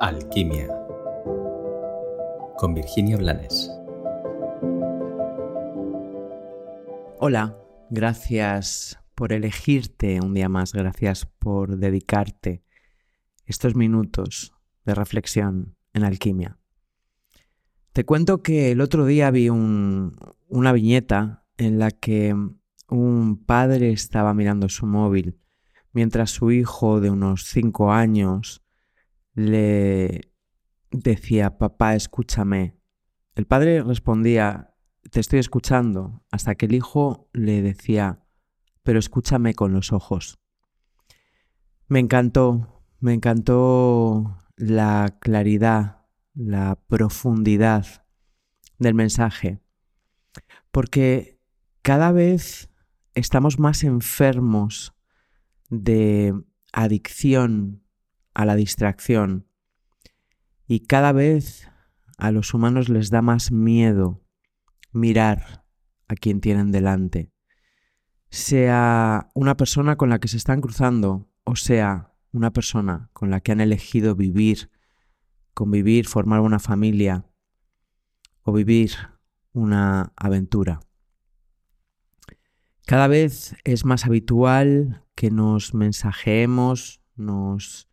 Alquimia con Virginia Blanes. Hola, gracias por elegirte un día más, gracias por dedicarte estos minutos de reflexión en alquimia. Te cuento que el otro día vi una viñeta en la que un padre estaba mirando su móvil mientras su hijo de unos cinco años le decía, papá, escúchame. El padre respondía, te estoy escuchando, hasta que el hijo le decía, pero escúchame con los ojos. Me encantó, me encantó la claridad, la profundidad del mensaje, porque cada vez estamos más enfermos de adicción a la distracción y cada vez a los humanos les da más miedo mirar a quien tienen delante, sea una persona con la que se están cruzando o sea una persona con la que han elegido vivir, convivir, formar una familia o vivir una aventura. Cada vez es más habitual que nos mensajeemos, nos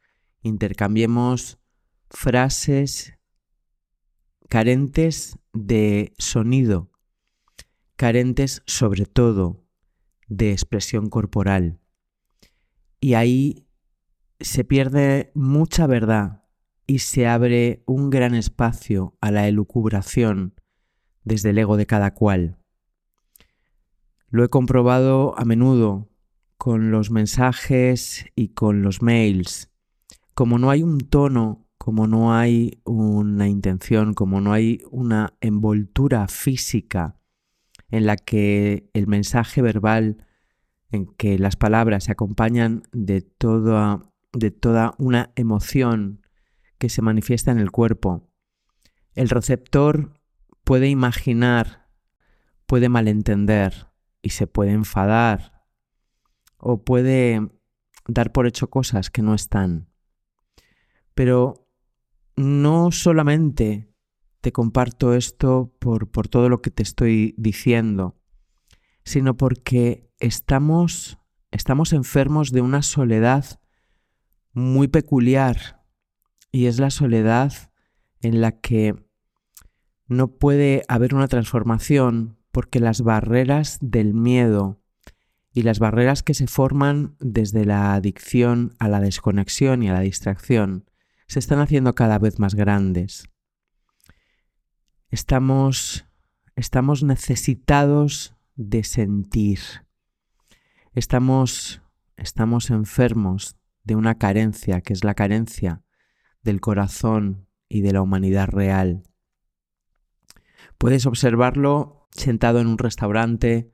intercambiemos frases carentes de sonido, carentes sobre todo de expresión corporal. Y ahí se pierde mucha verdad y se abre un gran espacio a la elucubración desde el ego de cada cual. Lo he comprobado a menudo con los mensajes y con los mails. Como no hay un tono, como no hay una intención, como no hay una envoltura física en la que el mensaje verbal, en que las palabras se acompañan de toda, de toda una emoción que se manifiesta en el cuerpo, el receptor puede imaginar, puede malentender, y se puede enfadar o puede dar por hecho cosas que no están. Pero no solamente te comparto esto por, por todo lo que te estoy diciendo, sino porque estamos, estamos enfermos de una soledad muy peculiar y es la soledad en la que no puede haber una transformación porque las barreras del miedo y las barreras que se forman desde la adicción a la desconexión y a la distracción se están haciendo cada vez más grandes. Estamos, estamos necesitados de sentir. Estamos, estamos enfermos de una carencia que es la carencia del corazón y de la humanidad real. Puedes observarlo sentado en un restaurante,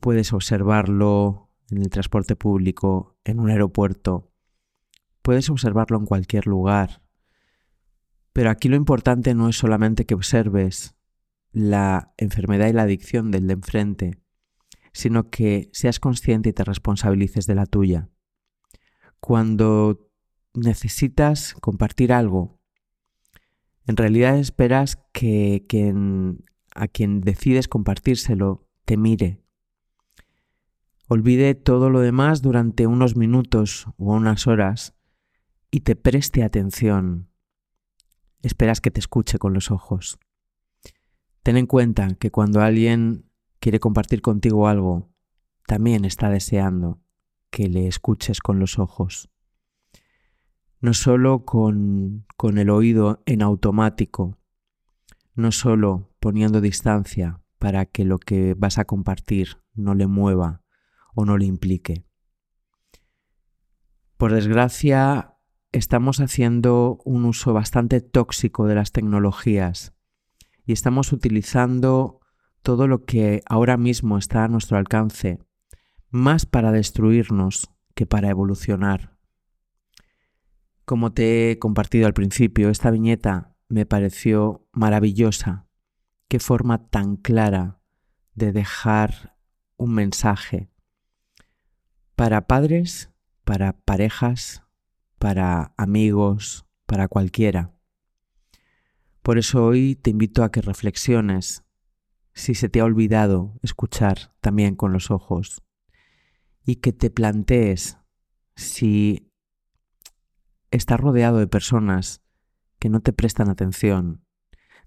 puedes observarlo en el transporte público, en un aeropuerto, puedes observarlo en cualquier lugar. Pero aquí lo importante no es solamente que observes la enfermedad y la adicción del de enfrente, sino que seas consciente y te responsabilices de la tuya. Cuando necesitas compartir algo, en realidad esperas que, a quien decides compartírselo te mire. Olvide todo lo demás durante unos minutos o unas horas y te preste atención. Esperas que te escuche con los ojos. Ten en cuenta que cuando alguien quiere compartir contigo algo, también está deseando que le escuches con los ojos. No solo con, con el oído en automático, no solo poniendo distancia para que lo que vas a compartir no le mueva o no le implique. Por desgracia, estamos haciendo un uso bastante tóxico de las tecnologías y estamos utilizando todo lo que ahora mismo está a nuestro alcance más para destruirnos que para evolucionar. Como te he compartido al principio, esta viñeta me pareció maravillosa qué forma tan clara de dejar un mensaje para padres, para parejas, para amigos, para cualquiera. Por eso hoy te invito a que reflexiones si se te ha olvidado escuchar también con los ojos y que te plantees si estás rodeado de personas que no te prestan atención,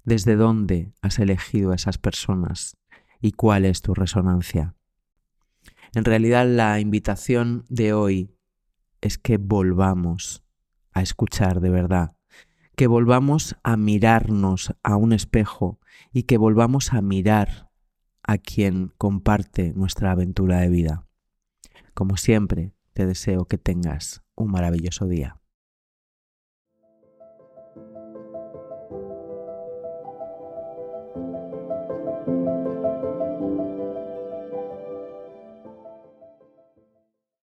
desde dónde has elegido a esas personas y cuál es tu resonancia. En realidad la invitación de hoy es que volvamos a escuchar de verdad, que volvamos a mirarnos a un espejo y que volvamos a mirar a quien comparte nuestra aventura de vida. Como siempre, te deseo que tengas un maravilloso día.